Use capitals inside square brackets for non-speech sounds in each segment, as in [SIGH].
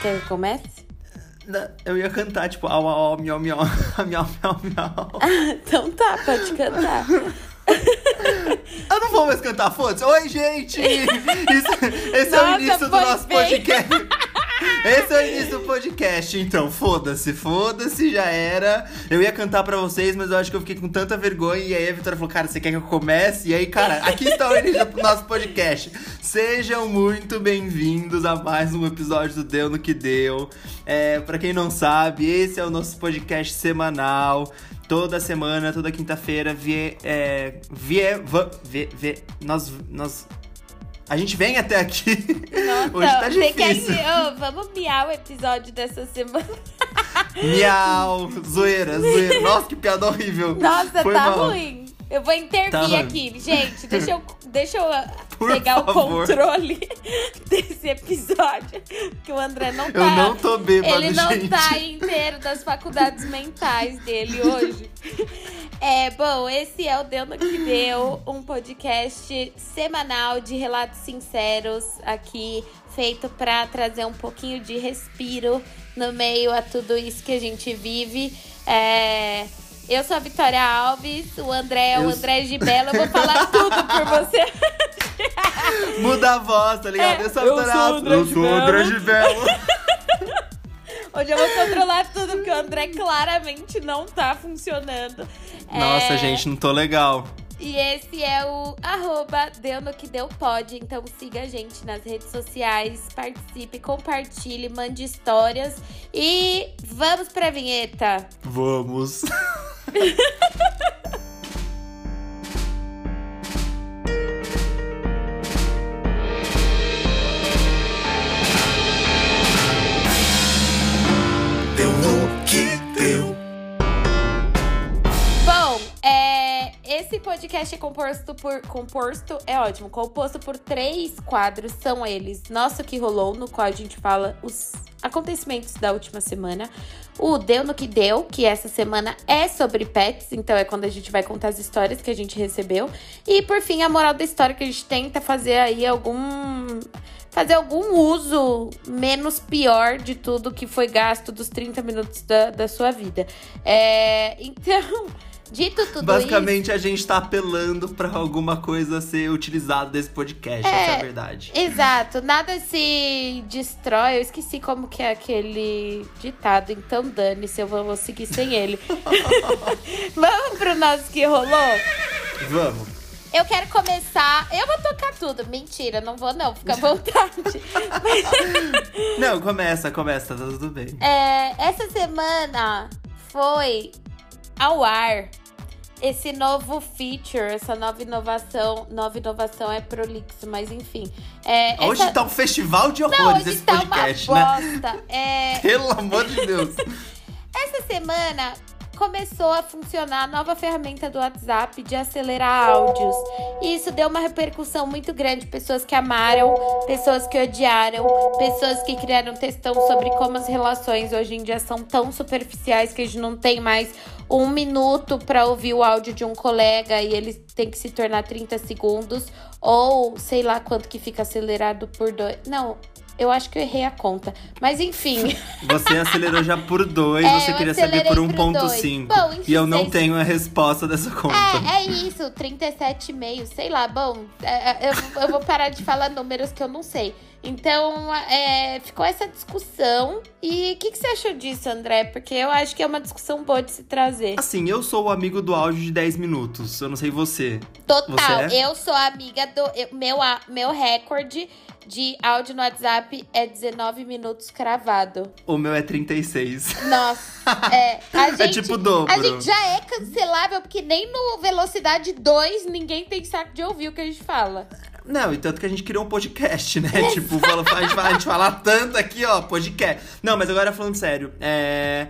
Quer que comece? Eu ia cantar, tipo, au, au, au, miau, miau, [LAUGHS] miau, miau, miau. [LAUGHS] então tá, pode cantar. [LAUGHS] Eu não vou mais cantar, foda-se. Oi, gente! Isso- esse é o Nossa, início do nosso bem. podcast. Esse é o início do podcast, então foda-se, foda-se, já era. Eu ia cantar pra vocês, mas eu acho que eu fiquei com tanta vergonha. E aí a Vitória falou, cara, você quer que eu comece? E aí, cara, aqui está o início do nosso podcast. Sejam muito bem-vindos a mais um episódio do Deu no Que Deu. É, pra quem não sabe, esse é o nosso podcast semanal. Toda semana, toda quinta-feira, vie, é, vie, vie, vie- nós, nós, a gente vem até aqui. Nossa, Hoje tá quer difícil. que- Ô, vamos miar o episódio dessa semana. Miau, zoeira, zoeira. Nossa, que piada horrível. Nossa, Foi tá mal. ruim. Eu vou intervir Tá ruim. aqui. Gente, deixa eu, deixa eu Por pegar favor. o controle [LAUGHS] desse episódio. Que o André não tá. Eu não tô bêbado, Ele não gente. tá inteiro das faculdades mentais dele hoje. [LAUGHS] É, bom, esse é o Deu no Que Deu, [LAUGHS] um podcast semanal de relatos sinceros aqui, feito pra trazer um pouquinho de respiro no meio a tudo isso que a gente vive. É, eu sou a Vitória Alves, o André é o Eu André Gibela, eu vou falar [LAUGHS] tudo por você. Muda a voz, tá ligado? É, eu sou, a Vitória Alves. André Eu sou o André Gibelo. [LAUGHS] Hoje eu vou controlar tudo, porque o André claramente não tá funcionando. Nossa, É, gente, não tô legal. E esse é o arroba Deu no que deu pode. Então siga a gente nas redes sociais, participe, compartilhe, mande histórias. E vamos pra vinheta. Vamos. [LAUGHS] podcast é composto por. Composto é ótimo. Composto por três quadros. São eles Nossa, o que rolou, no qual a gente fala os acontecimentos da última semana. O Deu no que Deu, que essa semana é sobre pets, então é quando a gente vai contar as histórias que a gente recebeu. E por fim, a moral da história que a gente tenta fazer aí algum. Fazer algum uso menos pior de tudo que foi gasto dos 30 minutos da, da sua vida. É, [LAUGHS] então, dito tudo Basicamente, a gente tá apelando pra alguma coisa ser utilizada desse podcast, essa é a verdade. isso. Exato, nada se destrói. Eu esqueci como que é aquele ditado, então dane-se, eu vou, vou seguir sem ele. [LAUGHS] Vamos pro nosso que rolou? Vamos. Eu quero começar. Eu vou tocar tudo. Mentira, não vou, não. Fica à vontade. [LAUGHS] Não, começa, começa, tá tudo bem. É, essa semana foi ao ar esse novo feature, essa nova inovação. Nova inovação é prolixo, mas enfim. É, Hoje essa... tá um festival de Não, horrores hoje esse tá podcast, uma né? bosta. É, [LAUGHS] Pelo amor de Deus. [LAUGHS] essa semana começou a funcionar a nova ferramenta do WhatsApp de acelerar áudios. E isso deu uma repercussão muito grande. Pessoas que amaram, pessoas que odiaram, pessoas que criaram textão sobre como as relações hoje em dia são tão superficiais que a gente não tem mais um minuto para ouvir o áudio de um colega e ele tem que se tornar 30 segundos. Ou sei lá quanto que fica acelerado por dois. Não. Eu acho que eu errei a conta. Mas enfim. [LAUGHS] Você acelerou já por dois, É, você queria saber por acelerei pro dois. 1.5. Bom, enfim, E eu não tenho a resposta dessa conta. É, é isso, 37,5, sei lá. Bom, é, é, eu, eu vou parar de falar números que eu não sei. Então, é, ficou essa discussão. E o que, que você achou disso, André? Porque eu acho que é uma discussão boa de se trazer. Assim, eu sou o amigo do áudio de 10 minutos. Eu não sei você. Total, Você é? eu sou amiga do. eu- meu, a- meu recorde de áudio no WhatsApp é 19 minutos cravado. O meu é 36. Nossa, [LAUGHS] é. A gente, tipo o dobro. A gente já é cancelável, porque nem no velocidade 2 ninguém tem saco de ouvir o que a gente fala. Não, e tanto que a gente criou um podcast, né? [LAUGHS] tipo, fala- a gente, fala, a gente fala tanto aqui, ó, podcast. Não, mas agora falando sério, é.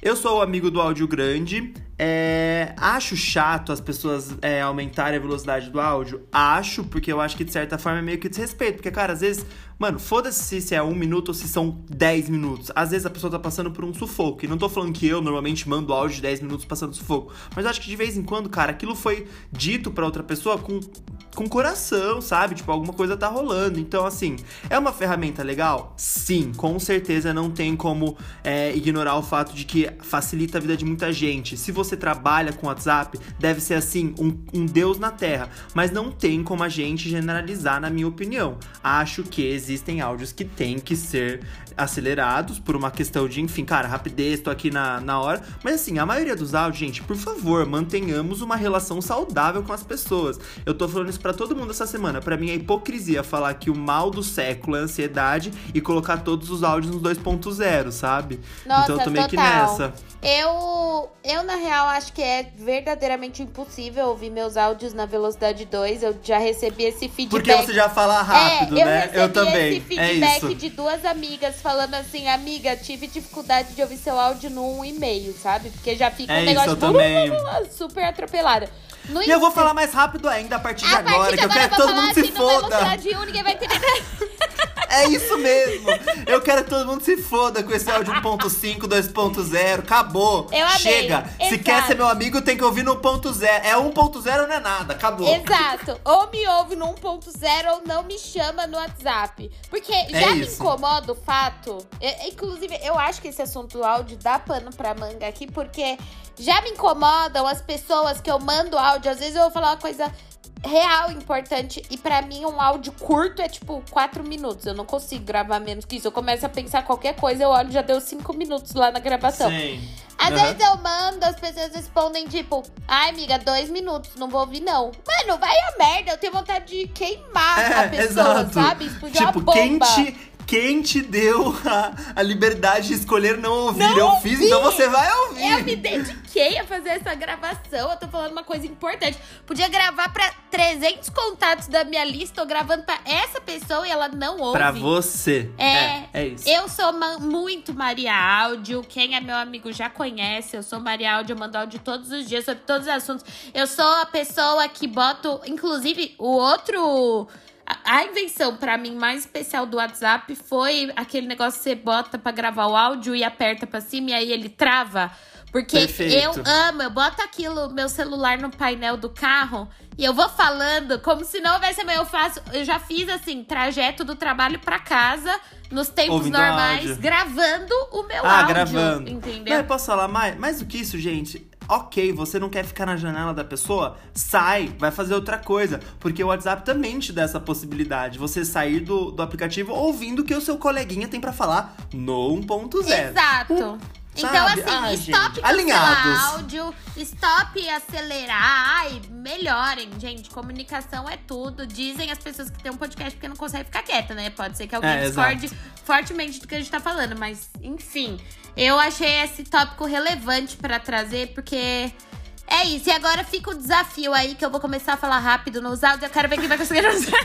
Eu sou o amigo do áudio grande. É, acho chato as pessoas é, aumentarem a velocidade do áudio. Acho, porque eu acho que de certa forma é meio que desrespeito. Porque, cara, às vezes, mano, foda-se se é um minuto ou se são 10 minutos. Às vezes a pessoa tá passando por um sufoco. E não tô falando que eu normalmente mando áudio de 10 minutos passando sufoco. Mas acho que de vez em quando, cara, aquilo foi dito pra outra pessoa com, com coração, sabe? Tipo, alguma coisa tá rolando. Então, assim, é uma ferramenta legal? Sim, com certeza não tem como é, ignorar o fato de que facilita a vida de muita gente. Se você trabalha com WhatsApp, deve ser assim, um, um Deus na Terra. Mas não tem como a gente generalizar, na minha opinião. Acho que existem áudios que têm que ser acelerados por uma questão de, enfim, cara, rapidez, tô aqui na, na hora. Mas assim, a maioria dos áudios, gente, por favor, mantenhamos uma relação saudável com as pessoas. Eu tô falando isso pra todo mundo essa semana. Pra mim é hipocrisia falar que o mal do século é a ansiedade e colocar todos os áudios nos 2.0, sabe? Nossa, então eu tô meio que total. nessa. Eu, eu, na real, acho que é verdadeiramente impossível ouvir meus áudios na velocidade 2. Eu já recebi esse feedback. Porque você já fala rápido, é, eu né? recebi Eu também. esse feedback é de duas amigas falando assim, amiga, tive dificuldade de ouvir seu áudio no 1,5, sabe? Porque já fica É um isso, negócio eu também. [LAUGHS] super atropelada. No E eu vou falar mais rápido ainda a partir de a agora, partir de que eu agora quero que vou todo mundo se foda. velocidade 1, ninguém vai entender. [LAUGHS] É isso mesmo. Eu quero que todo mundo se foda com esse áudio 1.5, 2.0. Acabou. Eu amei. Chega. Se Exato. quer ser meu amigo, tem que ouvir no 1.0. É 1.0 não é nada. Acabou. Exato. Ou me ouve no 1.0 ou não me chama no WhatsApp. Porque já me É isso. incomoda o fato. é- inclusive, eu acho que esse assunto do áudio dá pano pra manga aqui, porque já me incomodam as pessoas que eu mando áudio. Às vezes eu vou falar uma coisa real importante. E pra mim, um áudio curto é tipo 4 minutos. Eu não consigo gravar menos que isso. Eu começo a pensar qualquer coisa, eu olho já deu 5 minutos lá na gravação. Sim. Às Aham. vezes eu mando, as pessoas respondem tipo, ai amiga, dois minutos, não vou ouvir não. Mano, vai a merda, eu tenho vontade de queimar a É, pessoa, exato. sabe? Explodir Tipo, uma quem bomba. te, quem te deu a, a liberdade de escolher não ouvir? Não eu fiz, ouvir. então você vai ouvir. Eu me dediquei a fazer essa gravação, eu tô falando uma coisa importante. Podia gravar pra 300 contatos da minha lista, tô gravando pra essa pessoa e ela não ouve. Pra você. É, é, é isso. Eu sou ma- muito Maria Áudio. Quem é meu amigo já conhece. Eu sou Maria Áudio, eu mando áudio todos os dias sobre todos os assuntos. Eu sou a pessoa que boto. Inclusive, o outro. A a invenção pra mim mais especial do WhatsApp foi aquele negócio que você bota pra gravar o áudio e aperta pra cima e aí ele trava. Porque Perfeito. eu amo, eu boto aquilo, meu celular no painel do carro e eu vou falando como se não houvesse amanhã. Eu faço, eu já fiz assim, trajeto do trabalho pra casa, nos tempos Ouvindo normais, gravando o meu Ah, áudio. gravando. Entendeu? Não, eu posso falar mais? Mais do que isso, gente. Ok, você não quer ficar na janela da pessoa? Sai, vai fazer outra coisa. Porque o WhatsApp também te dá essa possibilidade. Você sair do, do aplicativo ouvindo o que o seu coleguinha tem pra falar no 1.0. Exato. Então, sabe? assim, Ai, stop gente, alinhados. áudio, stop acelerar. Ai, melhorem, gente. Comunicação é tudo. Dizem as pessoas que têm um podcast porque não conseguem ficar quieta, né? Pode ser que alguém É, discorde fortemente do que a gente tá falando, mas enfim. Eu achei esse tópico relevante pra trazer, porque. É isso, e agora fica o desafio aí que eu vou começar a falar rápido nos áudios. Eu quero ver quem vai conseguir usar.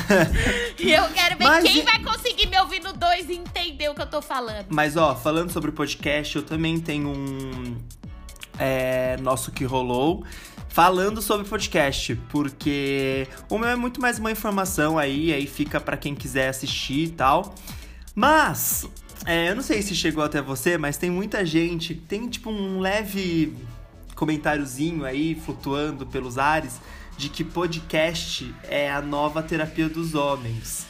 [LAUGHS] e eu quero ver Mas quem vai conseguir me ouvir no 2 e entender o que eu tô falando. Mas, ó, falando sobre o podcast, eu também tenho um. É, nosso que rolou. Falando sobre podcast, porque o meu é muito mais uma informação aí, aí fica pra quem quiser assistir e tal. Mas, é, eu não sei se chegou até você, mas tem muita gente, tem tipo um leve comentáriozinho aí flutuando pelos ares de que podcast é a nova terapia dos homens.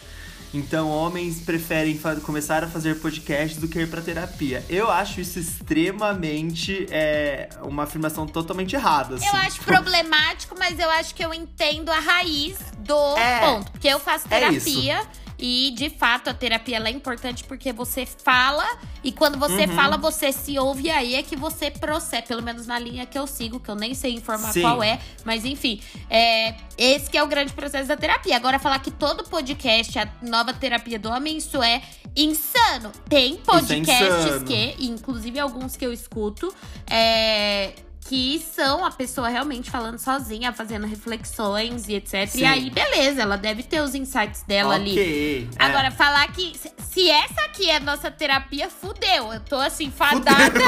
Então, homens preferem começar a fazer podcast do que ir pra terapia. Eu acho isso extremamente é, uma afirmação totalmente errada. Eu assim. acho Tipo, problemático, mas eu acho que eu entendo a raiz do É. ponto. Porque eu faço É terapia e, de fato, a terapia é importante porque você fala e quando você Uhum. fala, você se ouve e aí é que você processa. Pelo menos na linha que eu sigo, que eu nem sei informar Sim. qual é. Mas, enfim, é, esse que é o grande processo da terapia. Agora, falar que todo podcast é a nova terapia do homem, isso é insano. Tem podcasts é insano. que, inclusive alguns que eu escuto, é, que são a pessoa realmente falando sozinha, fazendo reflexões e etc. Sim. E aí, beleza, ela deve ter os insights dela ali. Ok. é. Agora, falar que se- essa aqui é nossa terapia, fudeu. Eu tô assim, fadada.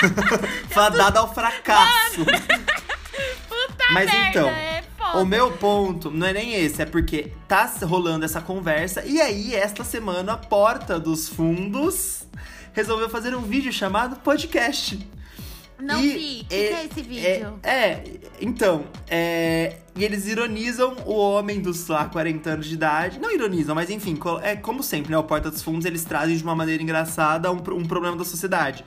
[LAUGHS] Fadada ao fracasso. Puta Mas merda, então, é. O meu ponto não é nem esse, é porque tá rolando essa conversa e aí, esta semana, a Porta dos Fundos resolveu fazer um vídeo chamado podcast. Não E vi. O que, que é esse vídeo? É, é, então, é, e eles ironizam o homem dos, lá, 40 anos de idade. Não ironizam, mas enfim, é como sempre, né? O Porta dos Fundos, eles trazem de uma maneira engraçada um, um problema da sociedade.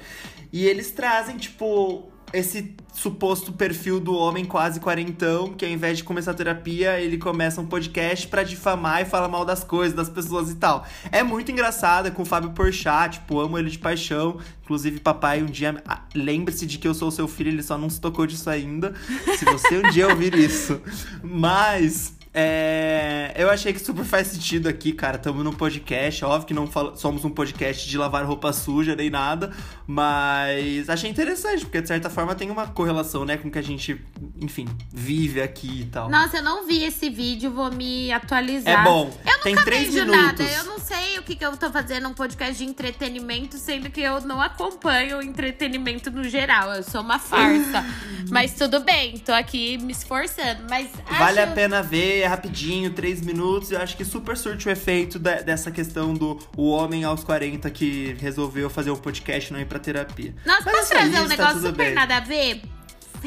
E eles trazem, tipo, esse suposto perfil do homem quase quarentão, que ao invés de começar a terapia, ele começa um podcast pra difamar e falar mal das coisas, das pessoas e tal. É muito engraçado, é com o Fábio Porchat, tipo, amo ele de paixão. Inclusive, papai, um dia, ah, lembre-se de que eu sou seu filho, ele só não se tocou disso ainda. Se você um dia ouvir isso. Mas... É, eu achei que super faz sentido aqui, cara. Tamo num podcast. Óbvio que não fala- somos um podcast de lavar roupa suja nem nada. Mas achei interessante, porque de certa forma tem uma correlação, né, com o que a gente, enfim, vive aqui e tal. Nossa, eu não vi esse vídeo, vou me atualizar. É bom. Eu Tem nunca três vejo minutos. nada. Eu não sei o que, que eu tô fazendo um podcast de entretenimento, sendo que eu não acompanho o entretenimento no geral. Eu sou uma farsa. [LAUGHS] Mas tudo bem, tô aqui me esforçando. Mas Vale acho... a pena ver, é rapidinho, três minutos. Eu acho que super surte o efeito da- dessa questão do o homem aos 40 que resolveu fazer um podcast e não ir pra terapia. Nossa, Mas posso é trazer isso, um tá negócio super bem. nada a ver?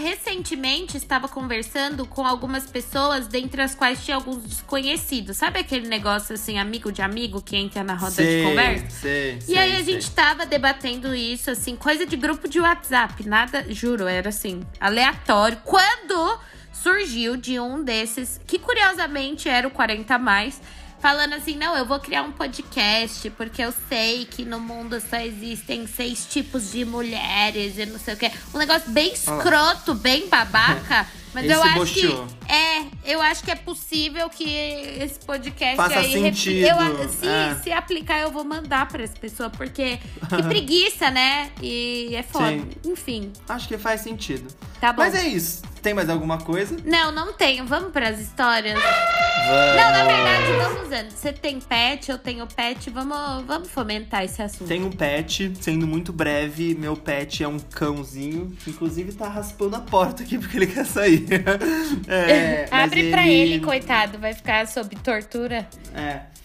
Recentemente estava conversando com algumas pessoas, dentre as quais tinha alguns desconhecidos. Sabe aquele negócio assim, amigo de amigo que entra na roda sei, de conversa? Sei, E sei, aí a gente tava debatendo isso, assim, coisa de grupo de WhatsApp. Nada, juro, era assim, aleatório. Quando surgiu de um desses, que curiosamente era o 40 a mais, falando assim: não, eu vou criar um podcast, porque eu sei que no mundo só existem seis tipos de mulheres e não sei o quê. Um negócio bem escroto, bem babaca. [LAUGHS] Mas Ele eu acho bosteou. que. É, eu acho que é possível que esse podcast Faça aí. sentido, Eu, se, é. se aplicar, eu vou mandar pra essa pessoa, porque que [LAUGHS] preguiça, né? E é foda. Sim. Enfim, Acho que faz sentido. tá bom. Mas é isso. Tem mais alguma coisa? Não, não tenho. Vamos pras histórias? Vamos. Não, na verdade, vamos usando. Você tem pet, eu tenho pet. Vamos, vamos fomentar esse assunto. Um pet, sendo muito breve, meu pet é um cãozinho, inclusive tá raspando a porta aqui porque ele quer sair. [LAUGHS] É, [LAUGHS] Abre pra ele, coitado. Vai ficar sob tortura. É.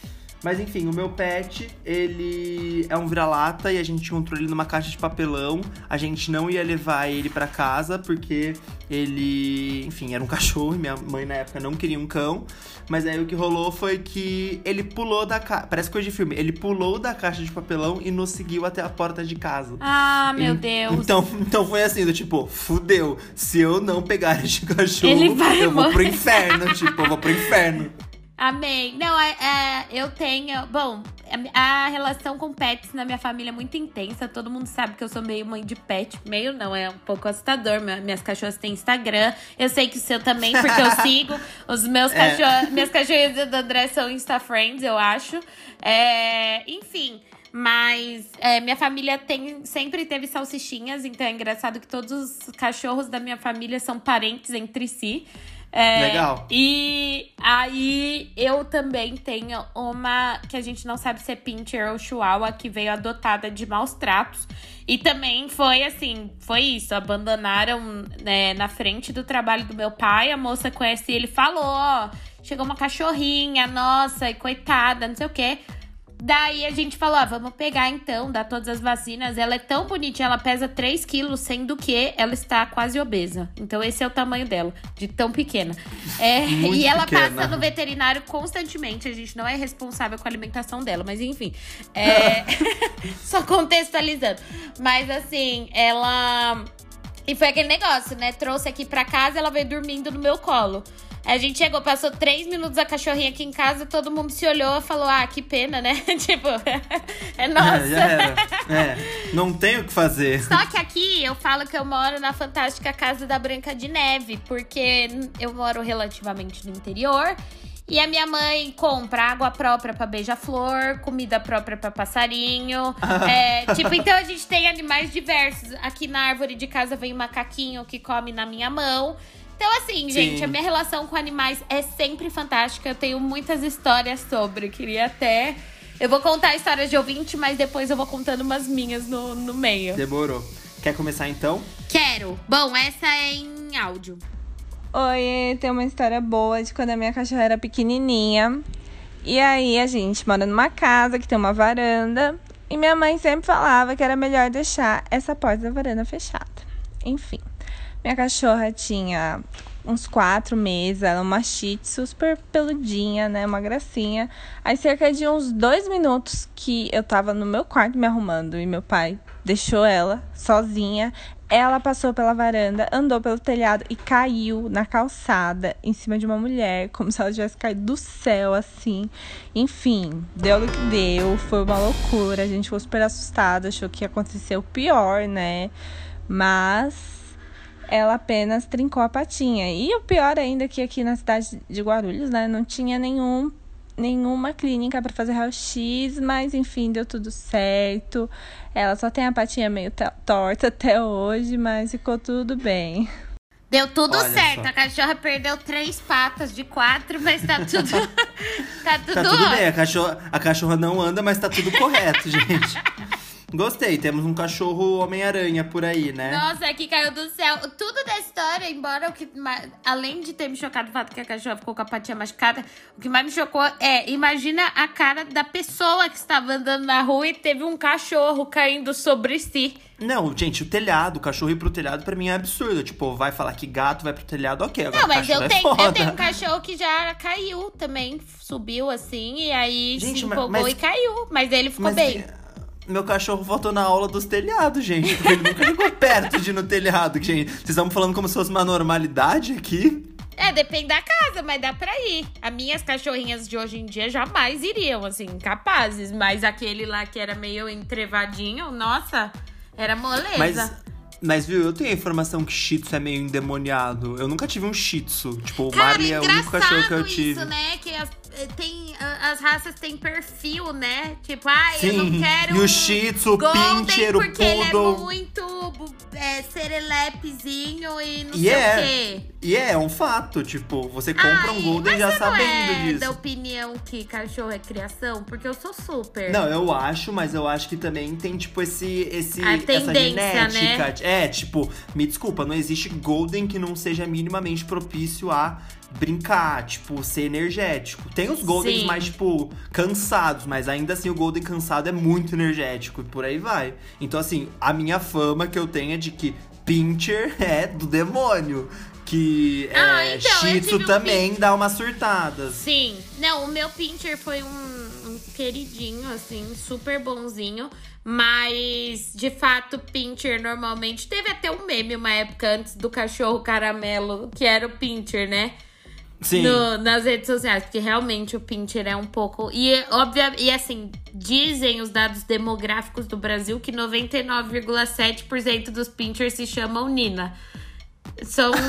Mas enfim, o meu pet, ele é um vira-lata e a gente encontrou ele numa caixa de papelão. A gente não ia levar ele pra casa porque ele, enfim, era um [LAUGHS] cachorro e minha mãe na época não queria um cão. Mas aí o que rolou foi que ele pulou da caixa, parece coisa de filme, ele pulou da caixa de papelão e nos seguiu até a porta de casa. Ah, meu En- Deus. Então, então foi assim, do tipo, fudeu. Se eu não pegar este [LAUGHS] cachorro, eu vou pro inferno. tipo, eu vou pro inferno. Amém. Não, é, é, eu tenho. Bom, a, relação com pets na minha família é muito intensa. Todo mundo sabe que eu sou meio mãe de pet. Meio não, é um pouco assustador. Minha- Minhas cachorras têm Instagram. Eu sei que o seu também, porque eu [LAUGHS] sigo. Os meus É. cachorros. Minhas cachorras do André são Insta Friends, eu acho. É, enfim. Mas é, minha família tem, sempre teve salsichinhas, então é engraçado que todos os cachorros da minha família são parentes entre si. É, Legal. E aí eu também tenho uma que a gente não sabe se é pincher ou chihuahua que veio adotada de maus tratos. E também foi assim, foi isso, abandonaram né, na frente do trabalho do meu pai, a moça conhece ele falou, ó, chegou uma cachorrinha, nossa, e coitada, não sei o quê. Daí a gente falou, ó, vamos pegar então, dar todas as vacinas. Ela é tão bonitinha, ela pesa 3 quilos, sendo que ela está quase obesa. Então esse é o tamanho dela, de tão pequena. É, [LAUGHS] e ela pequena. passa no veterinário constantemente. A gente não é responsável com a alimentação dela, mas enfim. É, [LAUGHS] [LAUGHS] só contextualizando. Mas assim, ela. E foi aquele negócio, né? Trouxe aqui pra casa, ela veio dormindo no meu colo. A gente chegou, passou três minutos a cachorrinha aqui em casa, todo mundo se olhou e falou: Ah, que pena, né? [LAUGHS] tipo, é nossa. Já era. É, não tem o que fazer. Só que aqui eu falo que eu moro na fantástica casa da Branca de Neve, porque eu moro relativamente no interior. E a minha mãe compra água própria pra beija-flor, comida própria pra passarinho. É, tipo, então a gente tem animais diversos. Aqui na árvore de casa vem um macaquinho que come na minha mão. Então, assim, gente, Sim. a minha relação com animais é sempre fantástica. Eu tenho muitas histórias sobre. Queria até. Eu vou contar histórias de ouvinte, mas depois eu vou contando umas minhas no, no meio. Demorou. Quer começar então? Quero. Bom, essa é em áudio. Oi, tem uma história boa de quando a minha cachorra era pequenininha. E aí a gente mora numa casa que tem uma varanda. E minha mãe sempre falava que era melhor deixar essa porta da varanda fechada. Enfim, minha cachorra tinha uns quatro meses, ela é uma shih tzu, super peludinha, né? Uma gracinha. Aí, cerca de uns dois minutos que eu tava no meu quarto me arrumando e meu pai deixou ela sozinha, ela passou pela varanda, andou pelo telhado e caiu na calçada em cima de uma mulher, como se ela tivesse caído do céu, assim. Enfim, deu no que deu, foi uma loucura. A gente ficou super assustada, achou que ia acontecer o pior, né? Mas ela apenas trincou a patinha. E o pior ainda é que aqui na cidade de Guarulhos, né, não tinha nenhum nenhuma clínica para fazer raio-x, mas enfim, deu tudo certo. Ela só tem a patinha meio to- torta até hoje, mas ficou tudo bem. Deu tudo Olha certo. só. A cachorra perdeu três patas de quatro, mas tá tudo. [LAUGHS] [LAUGHS] tá tudo, Tá tudo bem, a cachorra, a cachorra não anda, mas tá tudo correto, [LAUGHS] gente. Gostei, temos um cachorro Homem-Aranha por aí, né? Nossa, que caiu do céu. Tudo da história, embora o que. ma- Além de ter me chocado o fato que a cachorra ficou com a patinha machucada, o que mais me chocou é: imagina a cara da pessoa que estava andando na rua e teve um cachorro caindo sobre si. Não, gente, o telhado, o cachorro ir pro telhado pra mim é absurdo. Tipo, vai falar que gato vai pro telhado, ok. Agora Não, mas cachorro eu é tenho, foda. eu tenho um cachorro que já caiu também. Subiu assim, e aí Gente, se mas- empolgou mas- e caiu. Mas ele ficou Mas bem. Meu cachorro voltou na aula dos telhados, gente. Porque ele nunca chegou perto de ir no telhado, gente. Vocês estão falando como se fosse uma normalidade aqui? É, depende da casa, mas dá pra ir. As minhas cachorrinhas de hoje em dia jamais iriam, assim, capazes. Mas aquele lá que era meio entrevadinho, nossa, era moleza. Mas, mas viu, eu tenho a informação que Shih Tzu é meio endemoniado. Eu nunca tive um Shih Tzu. Tipo, o Cara, Marley é o único cachorro que eu isso, tive. né? Que as, tem, ah, as raças têm perfil, né? Tipo, ai, eu não quero e o Shih Tzu, o Golden Pinscher, o porque ele é Poodle. muito é, serelepezinho e não E sei é. o quê. E é, é um fato. Tipo, você compra Ai, um Golden já você sabendo não é disso. da opinião que cachorro é criação? Porque eu sou super. Não, eu acho, mas eu acho que também tem, tipo, esse, esse A essa né? genética. É, tipo, me desculpa, não existe Golden que não seja minimamente propício a brincar, tipo, ser energético. Tem os Goldens Sim. mais, tipo, cansados, mas ainda assim o Golden cansado é muito energético e por aí vai. Então, assim, a minha fama que eu tenho é de que Pincher [LAUGHS] é do demônio. Que Ah, é, então, Shih Tzu um também dá umas surtadas. Sim. Não, o meu Pincher foi um, um queridinho, assim, super bonzinho. Mas, de fato, Pincher normalmente teve até um meme uma época antes do cachorro caramelo, que era o Pincher, né? Sim. No- nas redes sociais, porque realmente o Pincher é um pouco. E, óbvio, e assim, dizem os dados demográficos do Brasil que 99,7% dos Pinchers se chamam Nina. São. [LAUGHS]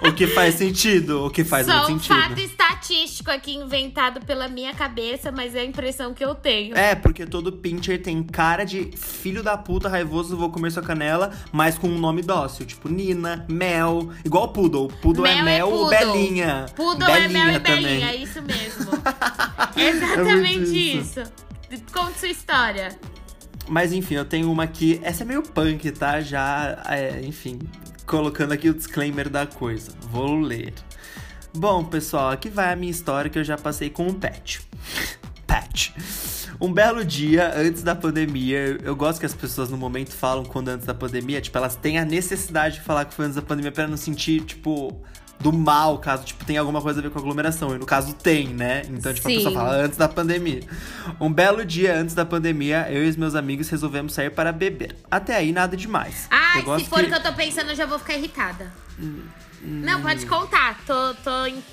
O que faz sentido, o que faz Só muito um sentido. fato estatístico aqui inventado pela minha cabeça, mas é a impressão que eu tenho. É, porque todo pincher tem cara de filho da puta raivoso, vou comer sua canela, mas com um nome dócil, tipo Nina, Mel, igual Poodle. Poodle é Mel ou poodle. Belinha. Poodle é mel e também. belinha, é isso mesmo. [LAUGHS] Exatamente muito isso. Conte sua história. Mas enfim, eu tenho uma aqui. Essa é meio punk, tá? Já, é, enfim, colocando aqui o disclaimer da coisa. Vou ler. Bom, pessoal, aqui vai a minha história que eu já passei com o Pet. Pet. Um belo dia antes da pandemia, eu gosto que as pessoas no momento falam quando antes da pandemia, tipo, elas têm a necessidade de falar que foi antes da pandemia pra não sentir, tipo, do mal, caso, tipo, tenha alguma coisa a ver com aglomeração. E no caso tem, né? Então, tipo, a pessoa Sim. fala antes da pandemia. Um belo dia antes da pandemia, eu e os meus amigos resolvemos sair para beber. Até aí, nada demais. Ai, se for o que... que eu tô pensando, eu já vou ficar irritada. Não, pode contar. Tô, tô,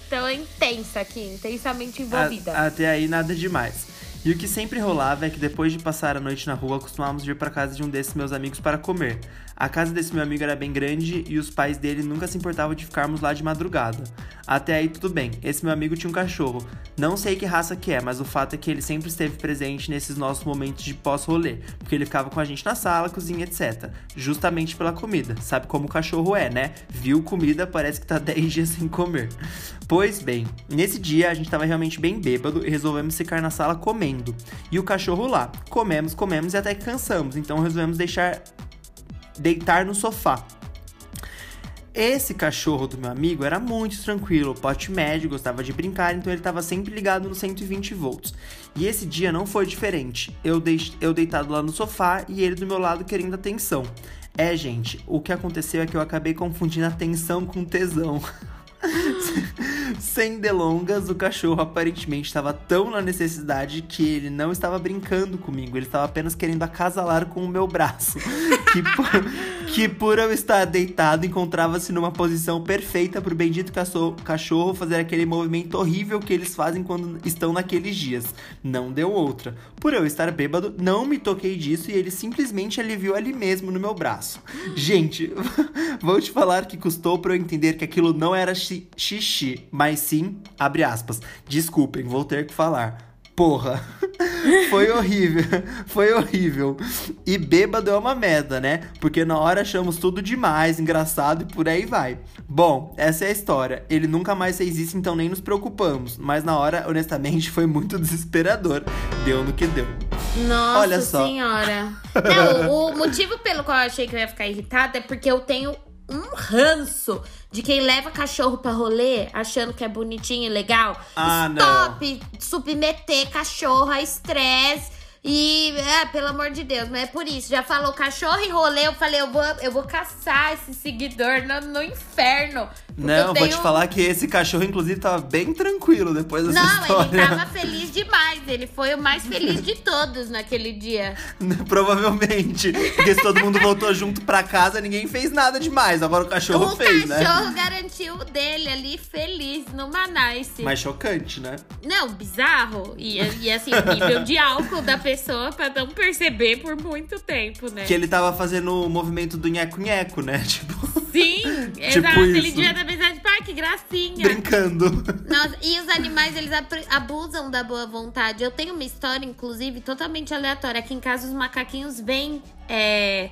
tô intensa aqui, intensamente envolvida. A- até aí, nada demais. E o que sempre rolava é que depois de passar a noite na rua, costumávamos vir para casa de um desses meus amigos para comer. A casa desse meu amigo era bem grande e os pais dele nunca se importavam de ficarmos lá de madrugada. Até aí tudo bem. Esse meu amigo tinha um cachorro. Não sei que raça que é, mas o fato é que ele sempre esteve presente nesses nossos momentos de pós-rolê. Porque ele ficava com a gente na sala, cozinha, etc. Justamente pela comida. Sabe como o cachorro é, né? Viu comida, parece que tá [LAUGHS] 10 dias sem comer. Pois bem, nesse dia a gente tava realmente bem bêbado e resolvemos ficar na sala comendo. E o cachorro lá. Comemos, comemos e até cansamos. Então resolvemos deixar deitar no sofá. Esse cachorro do meu amigo era muito tranquilo, pote médio, gostava de brincar, então ele estava sempre ligado no 120 volts. E esse dia não foi diferente. Eu, deix... eu deitado lá no sofá e ele do meu lado querendo atenção. É, gente, o que aconteceu é que eu acabei confundindo atenção com tesão. [LAUGHS] Sem delongas, o cachorro aparentemente estava tão na necessidade que ele não estava brincando comigo, ele estava apenas querendo acasalar com o meu braço. [LAUGHS] Que por, que por eu estar deitado, encontrava-se numa posição perfeita para o bendito cachorro fazer aquele movimento horrível que eles fazem quando estão naqueles dias. Não deu outra. Por eu estar bêbado, não me toquei disso e ele simplesmente aliviou ali mesmo no meu braço. Gente, [LAUGHS] vou te falar que custou para eu entender que aquilo não era xi- xixi, mas sim, abre aspas. Desculpem, vou ter que falar. Porra, [LAUGHS] foi horrível, [LAUGHS] foi horrível. E bêbado é uma merda, né? Porque na hora achamos tudo demais, engraçado e por aí vai. Bom, essa é a história. Ele nunca mais fez isso, então nem nos preocupamos. Mas na hora, honestamente, foi muito [LAUGHS] desesperador. Deu no que deu. Nossa Olha só. senhora. Não, o motivo pelo qual eu achei que eu ia ficar irritada é porque eu tenho um ranço de quem leva cachorro pra rolê achando que é bonitinho e legal. Ah, Stop submeter cachorro a estresse. E, é, pelo amor de Deus, mas é por isso. Já falou cachorro e rolê, eu falei, eu vou, eu vou caçar esse seguidor no, no inferno. Não, vou te falar que esse cachorro, inclusive, tava bem tranquilo depois dessa Não, história. ele tava feliz demais. Ele foi o mais feliz de todos naquele dia. [LAUGHS] Provavelmente. Porque se todo mundo voltou junto pra casa, ninguém fez nada demais. Agora o cachorro o fez, né? cachorro garantiu o dele ali, feliz, numa nice. Mais chocante, né? Não, bizarro. E, e assim, o nível de álcool da pessoa pra não perceber por muito tempo, né? Que ele tava fazendo o movimento do nheco-nheco, né? [LAUGHS] Tipo, Sim, [LAUGHS] exato. Tipo Ele isso. devia ter pensado, tipo, ai, que gracinha. brincando. Nossa, e os animais, eles abusam da boa vontade. Eu tenho uma história, inclusive, totalmente aleatória. Aqui em casa, os macaquinhos vêm é,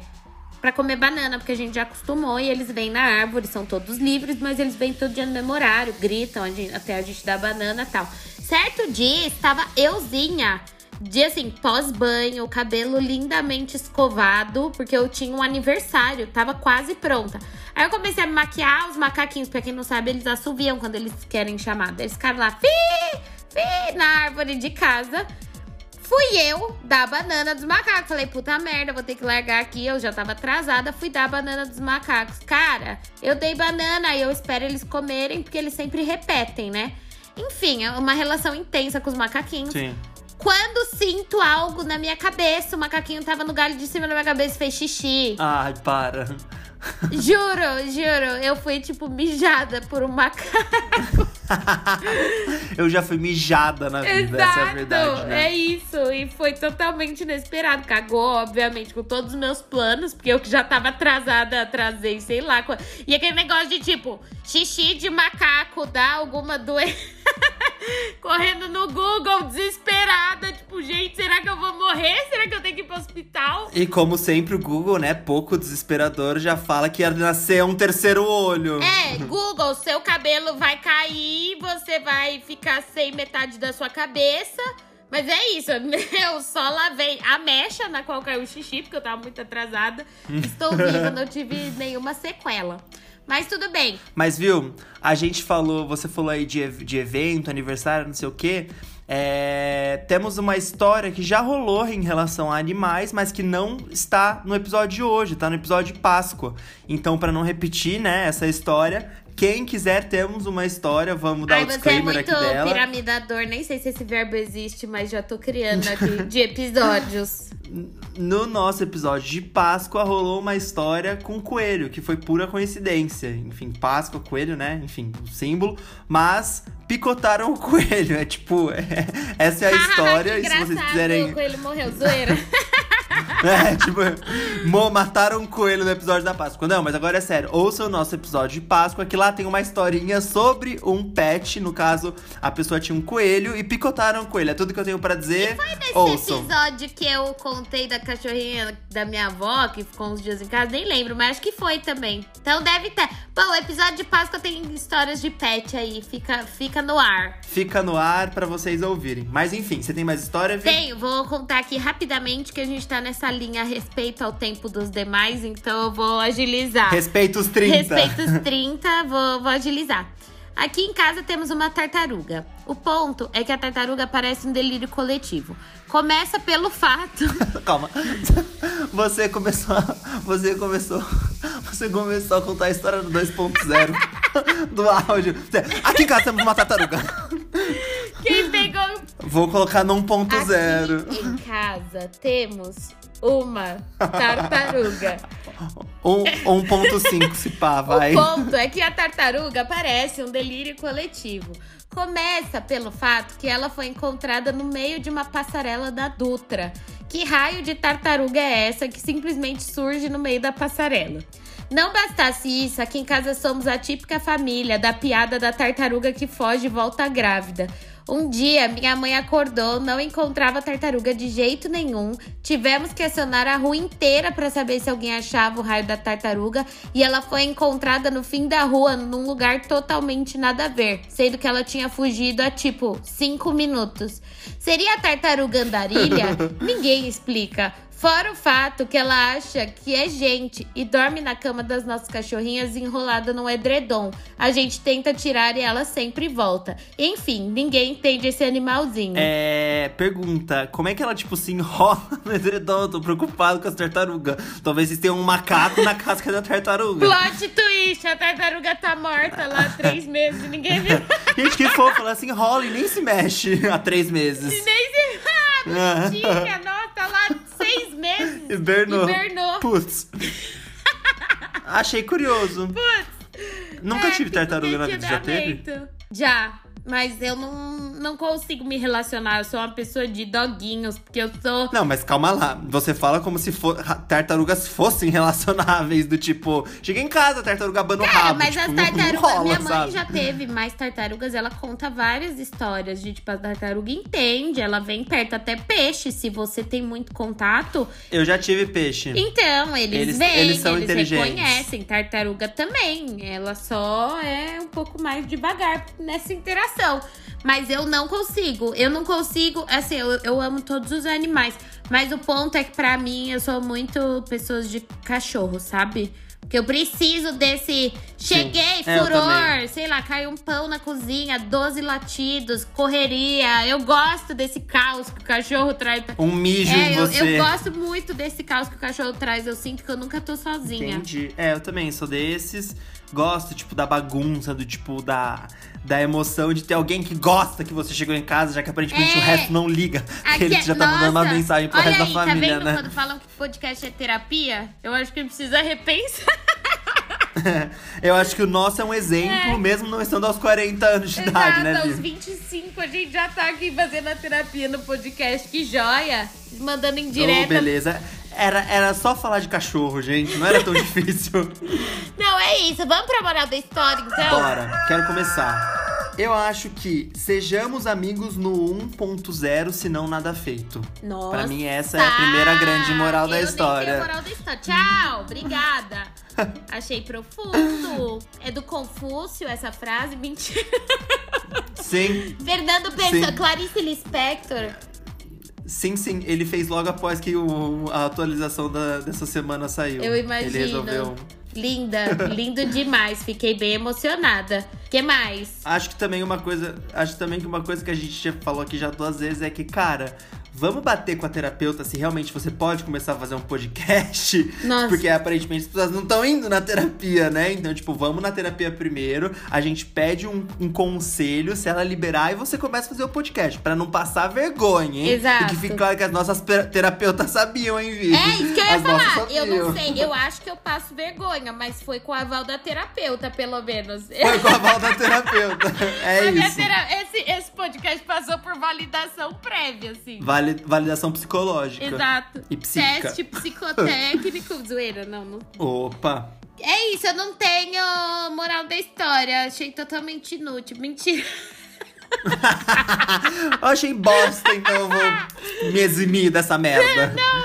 pra comer banana, porque a gente já acostumou. E eles vêm na árvore, são todos livres, mas eles vêm todo dia no mesmo horário, gritam a gente- até a gente dar banana e tal. Certo dia, estava euzinha. Dia assim, pós-banho, cabelo lindamente escovado, porque eu tinha um aniversário, tava quase pronta. Aí eu comecei a me maquiar os macaquinhos, pra quem não sabe, eles assoviam quando eles querem chamada. Eles ficaram lá, fi, fi, na árvore de casa. Fui eu dar a banana dos macacos. Falei, puta merda, vou ter que largar aqui. Eu já tava atrasada, fui dar a banana dos macacos. Cara, eu dei banana, aí eu espero eles comerem, porque eles sempre repetem, né? Enfim, é uma relação intensa com os macaquinhos. Sim. Quando sinto algo na minha cabeça, o macaquinho tava no galho de cima da minha cabeça e fez xixi. Ai, para. Juro, juro. Eu fui, tipo, mijada por um macaco. [LAUGHS] Eu já fui mijada na vida, essa é a verdade, né? É isso. E foi totalmente inesperado. Cagou, obviamente, com todos os meus planos, porque eu que já tava atrasada, atrasei, sei lá. E aquele negócio de tipo, xixi de macaco dá alguma doença. Correndo no Google, desesperada. Tipo, gente, será que eu vou morrer? Será que eu tenho que ir pro hospital? E como sempre, o Google, né, pouco desesperador, já fala que ia nascer um terceiro olho. É, Google, seu cabelo vai cair, você vai ficar sem metade da sua cabeça. Mas é isso, [LAUGHS] eu só lavei a mecha na qual caiu o xixi, porque eu tava muito atrasada. Estou viva, [LAUGHS] não tive nenhuma sequela. Mas tudo bem. Mas viu, a gente falou, você falou aí de, de evento, aniversário, não sei o quê. É, temos uma história que já rolou em relação a animais, mas que não está no episódio de hoje, tá no episódio de Páscoa. Então, pra não repetir, né, essa história, quem quiser, temos uma história, vamos dar Ai, o você é disclaimer muito aqui dela. piramidador, nem sei se esse verbo existe, mas já tô criando aqui [LAUGHS] de episódios. No nosso episódio de Páscoa rolou uma história com coelho, que foi pura coincidência. Enfim, Páscoa, coelho, né? Enfim, símbolo. Mas picotaram o coelho. É tipo, é- [LAUGHS] essa é a [LAUGHS] história. e se vocês quiserem. o coelho morreu, zoeira. [LAUGHS] É, tipo, mataram um coelho no episódio da Páscoa. Não, mas agora é sério. Ouça o nosso episódio de Páscoa, que lá tem uma historinha sobre um pet. No caso, a pessoa tinha um coelho e picotaram o coelho. É tudo que eu tenho pra dizer. Nesse Ouçam. episódio que eu contei da cachorrinha da minha avó, que ficou uns dias em casa, nem lembro, mas acho que foi também. Então deve ter. Bom, o episódio de Páscoa tem histórias de pet aí, fica, fica no ar. Fica no ar pra vocês ouvirem. Mas enfim, você tem mais história, Vi? Tenho, vou contar aqui rapidamente que a gente tá nessa linha a respeito ao tempo dos demais, então eu vou agilizar. Respeita os 30. Respeito os 30, vou, vou agilizar. Aqui em casa temos uma tartaruga. O ponto é que a tartaruga parece um delírio coletivo. Começa pelo fato. [LAUGHS] Calma. Você começou. a- Você começou. Você começou a contar a história do 2.0 do áudio. Aqui em casa temos uma tartaruga. Quem pegou. Vou colocar no 1.0. Aqui em casa temos uma tartaruga. [LAUGHS] Um- 1.5 se pá, vai. O ponto é que a tartaruga parece um delírio coletivo. Começa pelo fato que ela foi encontrada no meio de uma passarela da Dutra. Que raio de tartaruga é essa que simplesmente surge no meio da passarela? Não bastasse isso, aqui em casa somos a típica família da piada da tartaruga que foge e volta grávida. Um dia, minha mãe acordou, não encontrava a tartaruga de jeito nenhum. Tivemos que acionar a rua inteira para saber se alguém achava o raio da tartaruga. E ela foi encontrada no fim da rua, num lugar totalmente nada a ver, sendo que ela tinha fugido há tipo 5 minutos. Seria a tartaruga andarilha? [LAUGHS] Ninguém explica. Fora o fato que ela acha que é gente e dorme na cama das nossas cachorrinhas enrolada num edredom. A gente tenta tirar e ela sempre volta. Enfim, ninguém entende esse animalzinho. É. Pergunta: como é que ela, tipo, se enrola no edredom? Eu tô preocupado com as tartarugas. Talvez vocês tenham um macaco na casca da tartaruga. Plot twist, a tartaruga tá morta lá há três meses e ninguém viu. [LAUGHS] Gente, que fofo, ela se enrola e nem se mexe há três meses. Nem se. Ah, bonitinha, nossa, tá lá seis meses. Hibernou. Hibernou. Putz. [LAUGHS] Achei curioso. Nunca É, tive tartaruga na vida, já teve? Já, mas eu não, não consigo me relacionar. Eu sou uma pessoa de doguinhos, porque eu sou. Não, mas calma lá. Você fala como se fo- ra- tartarugas fossem [LAUGHS] relacionáveis, do tipo, chega em casa, tartaruga abana o rabo. mas tipo, as tartarugas. rola, minha mãe sabe? já teve mais tartarugas, ela conta várias histórias de tipo, a tartaruga entende, ela vem perto até peixe. Se você tem muito contato, Eu já tive peixe. então eles, Eles- veem, eles são inteligentes. reconhecem. Tartaruga também. Ela só é um pouco mais devagar nessa interação. Mas eu não consigo. Eu não consigo. Assim, eu, eu amo todos os animais. Mas o ponto é que, pra mim, eu sou muito pessoas de cachorro, sabe? Porque eu preciso desse. Cheguei, É, eu furor, sei lá, caiu um pão na cozinha, 12 latidos, correria. Eu gosto desse caos que o cachorro traz. Um mijo É, em eu, você. eu gosto muito desse caos que o cachorro traz. Eu sinto que eu nunca tô sozinha. Entendi. É, eu também sou desses. Gosto, tipo, da bagunça, do tipo, da, da emoção de ter alguém que gosta que você chegou em casa, já que aparentemente É. o resto não liga. Aqui [LAUGHS] Ele é- já tá mandando uma Nossa, mensagem pro olha resto aí, da família, tá vendo né? quando falam que podcast é terapia? Eu acho que precisa repensar. [LAUGHS] Eu acho que o nosso é um exemplo, mesmo não estando aos 40 anos de idade, né, Exato, aos Vi? 25 a gente já tá aqui fazendo a terapia no podcast. Que joia! Mandando em Ô, direta. beleza. Era, era só falar de cachorro, gente. Não era tão [LAUGHS] difícil. Não, é isso. Vamos pra moral da história, então? Bora, quero começar. Eu acho que sejamos amigos no 1.0, se não nada feito. Nossa. Pra mim, essa é a primeira grande moral da história. moral da história. Tchau, obrigada. [LAUGHS] Achei profundo. É do Confúcio essa frase? Mentira. Sim, Fernando Pessoa, Sim. Clarice Lispector. sim, sim. Ele fez logo após que o- a atualização da- dessa semana saiu. Eu imagino. Ele resolveu. Linda, lindo demais. Fiquei bem emocionada. que mais? Acho que também uma coisa. Acho também que uma coisa que a gente já falou aqui já duas vezes é que, cara, vamos bater com a terapeuta se realmente você pode começar a fazer um podcast. [LAUGHS] Nossa. Porque aparentemente as pessoas não estão indo na terapia, né? Então, tipo, vamos na terapia primeiro, a gente pede um, um conselho, se ela liberar, e você começa a fazer o podcast. Pra não passar vergonha, hein? Exato. E que fique claro que as nossas pe- terapeutas sabiam, hein, Vi? É isso que eu ia As falar. Eu não sei, eu [LAUGHS] acho que eu passo vergonha, mas foi com o aval da terapeuta, pelo menos. Foi com a val da [LAUGHS] terapeuta. É isso. tera- esse, esse podcast passou por validação prévia, assim. Validação psicológica. Exato. E psíquica. Teste psicotécnico. [LAUGHS] Zoeira, não, não. Opa. É isso, eu não tenho moral da história. Achei totalmente inútil. Mentira. [LAUGHS] eu achei bosta, então eu vou me eximir dessa merda. Não,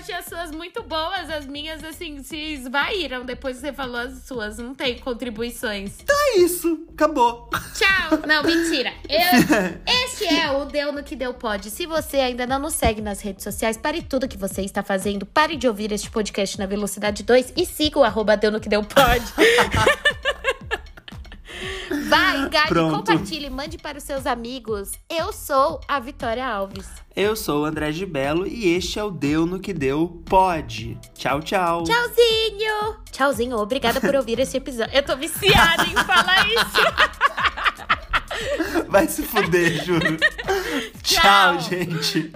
achei as suas muito boas. As minhas, assim, se esvaíram depois que você falou as suas. Não tem contribuições. É isso. Acabou. Tchau. Não, mentira. Eu- [LAUGHS] este é o Deu no que Deu Pode. Se você ainda não nos segue nas redes sociais, pare tudo que você está fazendo. Pare de ouvir este podcast na velocidade 2 e siga o arroba Deu no que Deu Pode. [LAUGHS] Vai, [LAUGHS] engaje, Pronto. compartilhe, mande para os seus amigos. Eu sou a Vitória Alves. Eu sou o André de Belo e este é o Deu no que Deu Pode. Tchau, tchau. Tchauzinho! Tchauzinho, obrigada por ouvir esse episódio. Eu tô viciada em falar [LAUGHS] isso. Vai se fuder, juro. [LAUGHS] Tchau. tchau gente.